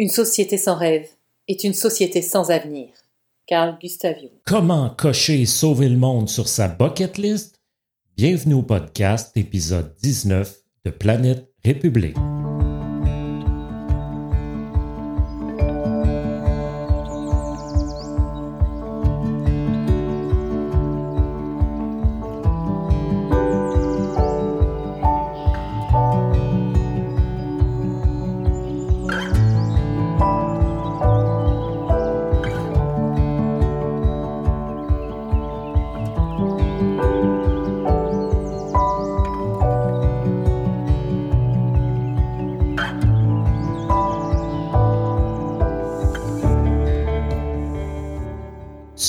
Une société sans rêve est une société sans avenir. Carl Gustavio. Comment cocher et sauver le monde sur sa bucket list? Bienvenue au podcast épisode 19 de Planète République.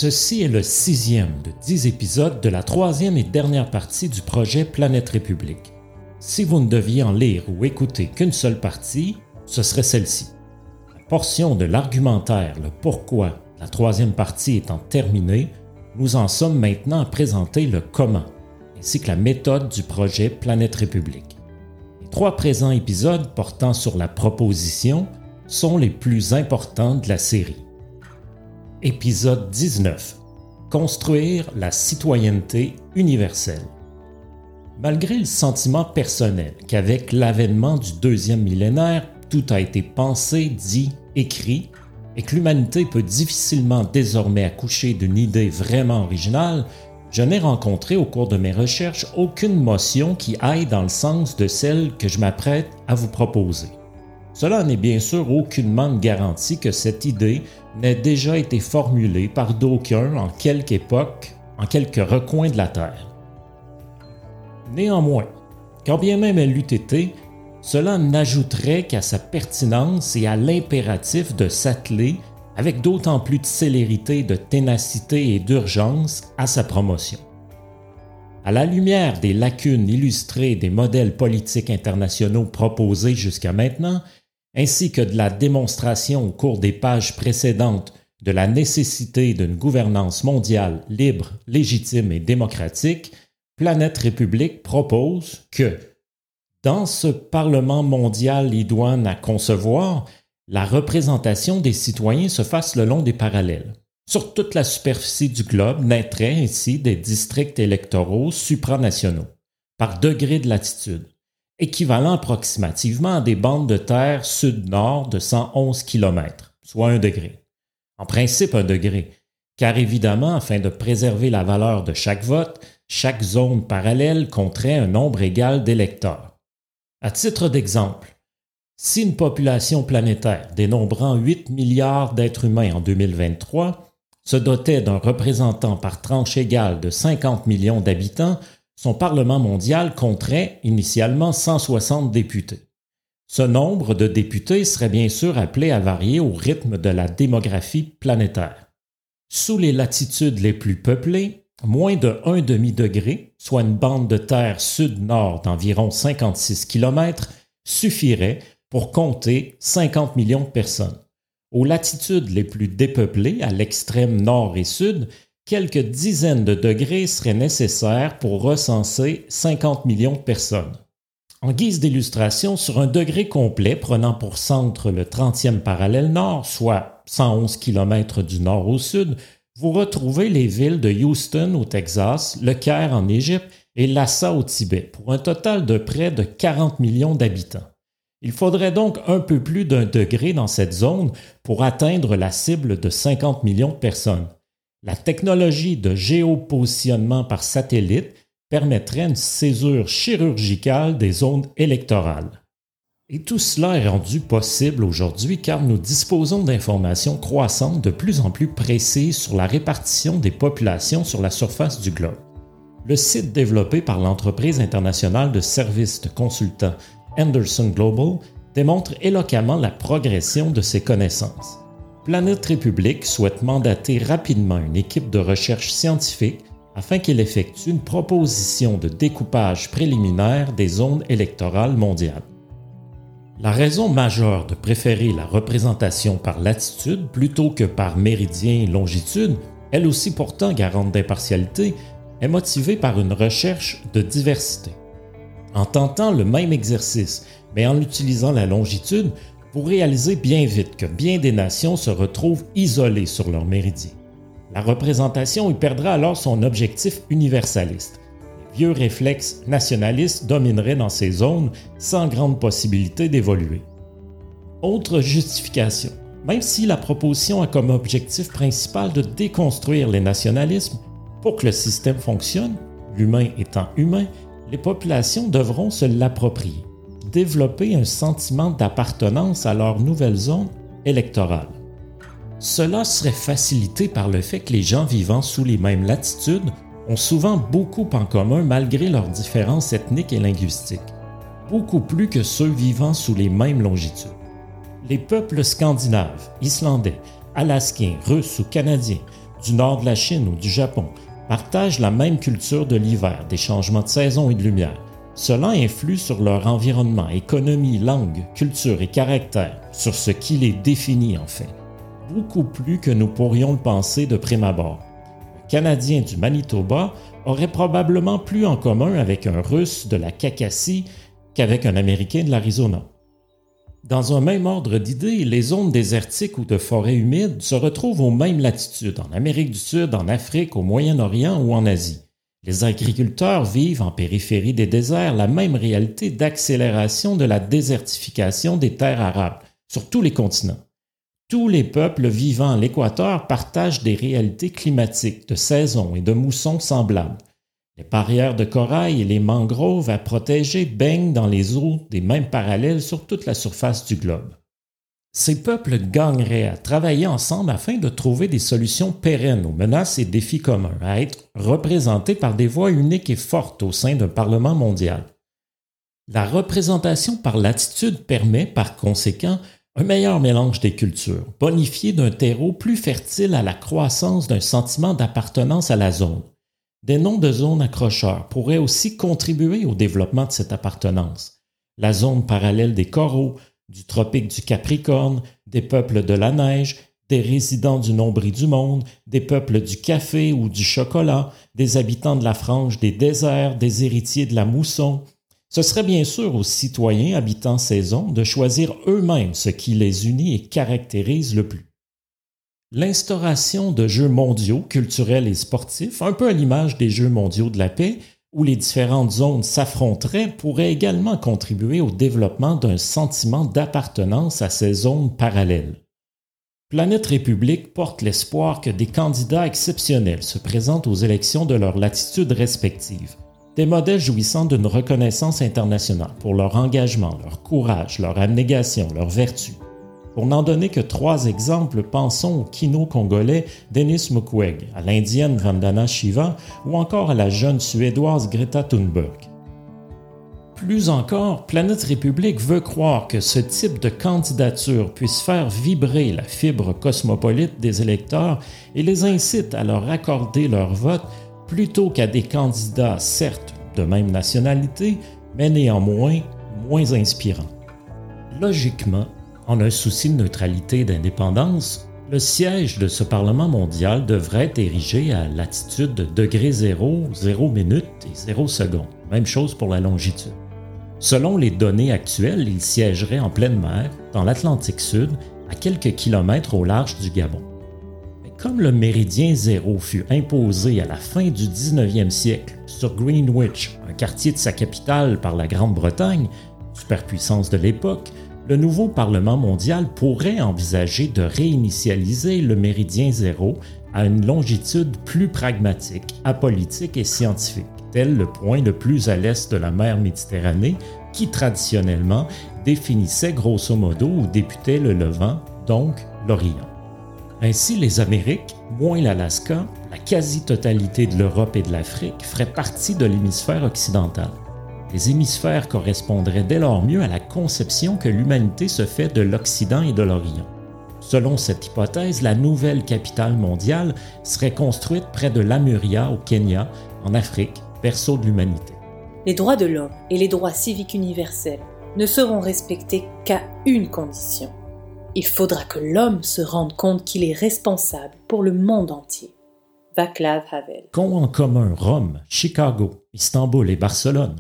Ceci est le sixième de dix épisodes de la troisième et dernière partie du projet Planète République. Si vous ne deviez en lire ou écouter qu'une seule partie, ce serait celle-ci. La portion de l'argumentaire, le pourquoi, la troisième partie étant terminée, nous en sommes maintenant à présenter le comment, ainsi que la méthode du projet Planète République. Les trois présents épisodes portant sur la proposition sont les plus importants de la série. Épisode 19. Construire la citoyenneté universelle. Malgré le sentiment personnel qu'avec l'avènement du deuxième millénaire, tout a été pensé, dit, écrit, et que l'humanité peut difficilement désormais accoucher d'une idée vraiment originale, je n'ai rencontré au cours de mes recherches aucune motion qui aille dans le sens de celle que je m'apprête à vous proposer. Cela n'est bien sûr aucunement une garantie que cette idée n'ait déjà été formulée par d'aucuns en quelque époque, en quelque recoin de la Terre. Néanmoins, quand bien même elle eût été, cela n'ajouterait qu'à sa pertinence et à l'impératif de s'atteler avec d'autant plus de célérité, de ténacité et d'urgence à sa promotion. À la lumière des lacunes illustrées des modèles politiques internationaux proposés jusqu'à maintenant, ainsi que de la démonstration au cours des pages précédentes de la nécessité d'une gouvernance mondiale libre, légitime et démocratique, Planète République propose que, dans ce Parlement mondial idoine à concevoir, la représentation des citoyens se fasse le long des parallèles. Sur toute la superficie du globe naîtraient ainsi des districts électoraux supranationaux, par degré de latitude équivalent approximativement à des bandes de terre sud-nord de 111 km, soit un degré. En principe, un degré, car évidemment, afin de préserver la valeur de chaque vote, chaque zone parallèle compterait un nombre égal d'électeurs. À titre d'exemple, si une population planétaire dénombrant 8 milliards d'êtres humains en 2023 se dotait d'un représentant par tranche égale de 50 millions d'habitants, son Parlement mondial compterait initialement 160 députés. Ce nombre de députés serait bien sûr appelé à varier au rythme de la démographie planétaire. Sous les latitudes les plus peuplées, moins de 1 demi-degré, soit une bande de terre sud-nord d'environ 56 km, suffirait pour compter 50 millions de personnes. Aux latitudes les plus dépeuplées, à l'extrême nord et sud, quelques dizaines de degrés seraient nécessaires pour recenser 50 millions de personnes. En guise d'illustration, sur un degré complet prenant pour centre le 30e parallèle nord, soit 111 km du nord au sud, vous retrouvez les villes de Houston au Texas, Le Caire en Égypte et Lhasa au Tibet, pour un total de près de 40 millions d'habitants. Il faudrait donc un peu plus d'un degré dans cette zone pour atteindre la cible de 50 millions de personnes. La technologie de géopositionnement par satellite permettrait une césure chirurgicale des zones électorales. Et tout cela est rendu possible aujourd'hui car nous disposons d'informations croissantes de plus en plus précises sur la répartition des populations sur la surface du globe. Le site développé par l'entreprise internationale de services de consultants Anderson Global démontre éloquemment la progression de ces connaissances. Planète République souhaite mandater rapidement une équipe de recherche scientifique afin qu'elle effectue une proposition de découpage préliminaire des zones électorales mondiales. La raison majeure de préférer la représentation par latitude plutôt que par méridien et longitude, elle aussi pourtant garante d'impartialité, est motivée par une recherche de diversité. En tentant le même exercice, mais en utilisant la longitude, vous réalisez bien vite que bien des nations se retrouvent isolées sur leur méridien. La représentation y perdra alors son objectif universaliste. Les vieux réflexes nationalistes domineraient dans ces zones sans grande possibilité d'évoluer. Autre justification. Même si la proposition a comme objectif principal de déconstruire les nationalismes, pour que le système fonctionne, l'humain étant humain, les populations devront se l'approprier, développer un sentiment d'appartenance à leur nouvelle zone électorale. Cela serait facilité par le fait que les gens vivant sous les mêmes latitudes ont souvent beaucoup en commun malgré leurs différences ethniques et linguistiques, beaucoup plus que ceux vivant sous les mêmes longitudes. Les peuples scandinaves, islandais, alaskiens, russes ou canadiens, du nord de la Chine ou du Japon, partagent la même culture de l'hiver, des changements de saison et de lumière. Cela influe sur leur environnement, économie, langue, culture et caractère, sur ce qui les définit en fait beaucoup plus que nous pourrions le penser de prime abord. Un Canadien du Manitoba aurait probablement plus en commun avec un Russe de la Cacassie qu'avec un Américain de l'Arizona. Dans un même ordre d'idées, les zones désertiques ou de forêts humides se retrouvent aux mêmes latitudes, en Amérique du Sud, en Afrique, au Moyen-Orient ou en Asie. Les agriculteurs vivent en périphérie des déserts la même réalité d'accélération de la désertification des terres arables sur tous les continents. Tous les peuples vivant à l'équateur partagent des réalités climatiques, de saison et de moussons semblables. Les barrières de corail et les mangroves à protéger baignent dans les eaux des mêmes parallèles sur toute la surface du globe. Ces peuples gagneraient à travailler ensemble afin de trouver des solutions pérennes aux menaces et défis communs, à être représentés par des voix uniques et fortes au sein d'un Parlement mondial. La représentation par l'attitude permet, par conséquent, un meilleur mélange des cultures, bonifié d'un terreau plus fertile à la croissance d'un sentiment d'appartenance à la zone. Des noms de zones accrocheurs pourraient aussi contribuer au développement de cette appartenance. La zone parallèle des coraux, du tropique du Capricorne, des peuples de la neige, des résidents du nombril du monde, des peuples du café ou du chocolat, des habitants de la frange des déserts, des héritiers de la mousson, ce serait bien sûr aux citoyens habitant ces de choisir eux-mêmes ce qui les unit et caractérise le plus. L'instauration de jeux mondiaux, culturels et sportifs, un peu à l'image des Jeux mondiaux de la paix, où les différentes zones s'affronteraient, pourrait également contribuer au développement d'un sentiment d'appartenance à ces zones parallèles. Planète République porte l'espoir que des candidats exceptionnels se présentent aux élections de leurs latitudes respectives des modèles jouissant d'une reconnaissance internationale pour leur engagement, leur courage, leur abnégation, leur vertu. Pour n'en donner que trois exemples, pensons au kino-congolais Denis Mukwege, à l'indienne Vandana Shiva ou encore à la jeune suédoise Greta Thunberg. Plus encore, Planète République veut croire que ce type de candidature puisse faire vibrer la fibre cosmopolite des électeurs et les incite à leur accorder leur vote plutôt qu'à des candidats, certes de même nationalité, mais néanmoins moins inspirants. Logiquement, en un souci de neutralité et d'indépendance, le siège de ce Parlement mondial devrait être érigé à latitude de degré 0, 0 minute et 0 seconde. Même chose pour la longitude. Selon les données actuelles, il siégerait en pleine mer, dans l'Atlantique Sud, à quelques kilomètres au large du Gabon. Comme le méridien zéro fut imposé à la fin du 19e siècle sur Greenwich, un quartier de sa capitale par la Grande-Bretagne, superpuissance de l'époque, le nouveau Parlement mondial pourrait envisager de réinitialiser le méridien zéro à une longitude plus pragmatique, apolitique et scientifique, tel le point le plus à l'est de la mer Méditerranée qui traditionnellement définissait grosso modo où débutait le Levant, donc l'Orient. Ainsi, les Amériques, moins l'Alaska, la quasi-totalité de l'Europe et de l'Afrique feraient partie de l'hémisphère occidental. Les hémisphères correspondraient dès lors mieux à la conception que l'humanité se fait de l'Occident et de l'Orient. Selon cette hypothèse, la nouvelle capitale mondiale serait construite près de Lamuria au Kenya, en Afrique, berceau de l'humanité. Les droits de l'homme et les droits civiques universels ne seront respectés qu'à une condition il faudra que l'homme se rende compte qu'il est responsable pour le monde entier. Vaclav Havel. Qu'ont en commun Rome, Chicago, Istanbul et Barcelone?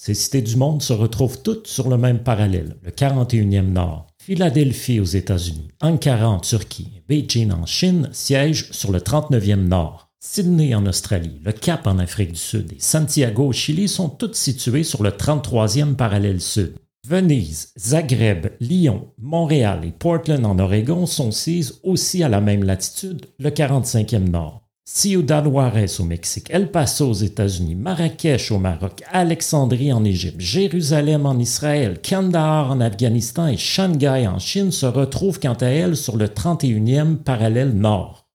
Ces cités du monde se retrouvent toutes sur le même parallèle, le 41e Nord, Philadelphie aux États-Unis, Ankara en Turquie, Beijing en Chine siègent sur le 39e nord. Sydney en Australie, le Cap en Afrique du Sud et Santiago au Chili sont toutes situées sur le 33e parallèle sud. Venise, Zagreb, Lyon, Montréal et Portland en Oregon sont sises aussi à la même latitude, le 45e nord. Ciudad Juarez au Mexique, El Paso aux États-Unis, Marrakech au Maroc, Alexandrie en Égypte, Jérusalem en Israël, Kandahar en Afghanistan et Shanghai en Chine se retrouvent quant à elles sur le 31e parallèle nord.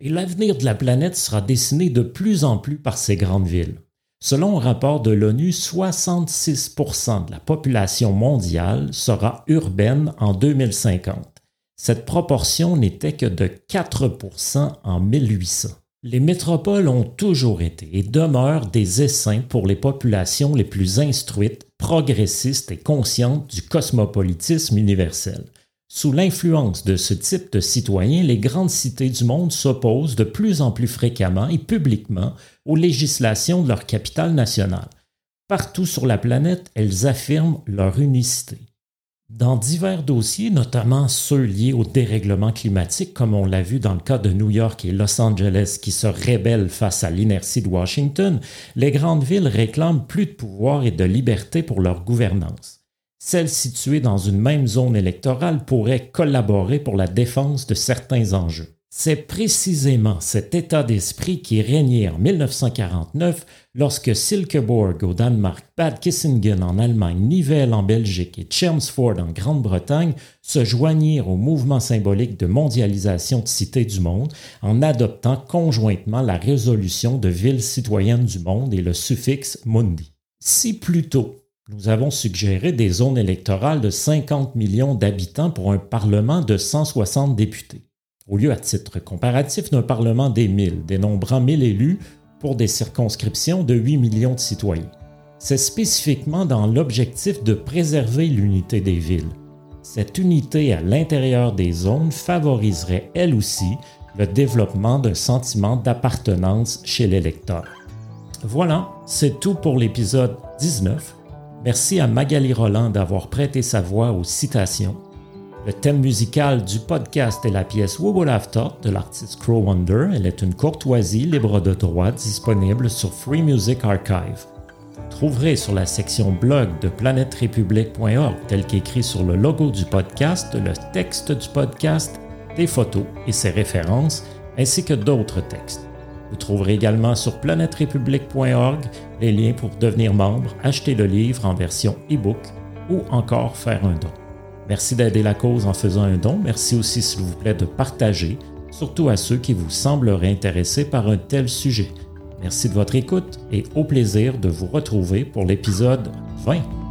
Et l'avenir de la planète sera dessiné de plus en plus par ces grandes villes. Selon un rapport de l'ONU, 66% de la population mondiale sera urbaine en 2050. Cette proportion n'était que de 4% en 1800. Les métropoles ont toujours été et demeurent des essaims pour les populations les plus instruites, progressistes et conscientes du cosmopolitisme universel. Sous l'influence de ce type de citoyens, les grandes cités du monde s'opposent de plus en plus fréquemment et publiquement aux législations de leur capitale nationale. Partout sur la planète, elles affirment leur unicité. Dans divers dossiers, notamment ceux liés au dérèglement climatique, comme on l'a vu dans le cas de New York et Los Angeles qui se rébellent face à l'inertie de Washington, les grandes villes réclament plus de pouvoir et de liberté pour leur gouvernance. Celles situées dans une même zone électorale pourraient collaborer pour la défense de certains enjeux. C'est précisément cet état d'esprit qui régnait en 1949 lorsque Silkeborg au Danemark, Bad Kissingen en Allemagne, Nivelles en Belgique et Chelmsford en Grande-Bretagne se joignirent au mouvement symbolique de mondialisation de cités du monde en adoptant conjointement la résolution de villes citoyennes du monde et le suffixe mundi. Si plus tôt, nous avons suggéré des zones électorales de 50 millions d'habitants pour un Parlement de 160 députés au lieu à titre comparatif d'un Parlement des 1000, dénombrant 1000 élus pour des circonscriptions de 8 millions de citoyens. C'est spécifiquement dans l'objectif de préserver l'unité des villes. Cette unité à l'intérieur des zones favoriserait elle aussi le développement d'un sentiment d'appartenance chez l'électeur. Voilà, c'est tout pour l'épisode 19. Merci à Magali Roland d'avoir prêté sa voix aux citations le thème musical du podcast est la pièce We Would Have de l'artiste Crow Wonder. Elle est une courtoisie libre de droit disponible sur Free Music Archive. Vous trouverez sur la section blog de planèterépublique.org, tel qu'écrit sur le logo du podcast, le texte du podcast, des photos et ses références, ainsi que d'autres textes. Vous trouverez également sur planèterépublique.org les liens pour devenir membre, acheter le livre en version e-book ou encore faire un don. Merci d'aider la cause en faisant un don. Merci aussi, s'il vous plaît, de partager, surtout à ceux qui vous sembleraient intéressés par un tel sujet. Merci de votre écoute et au plaisir de vous retrouver pour l'épisode 20.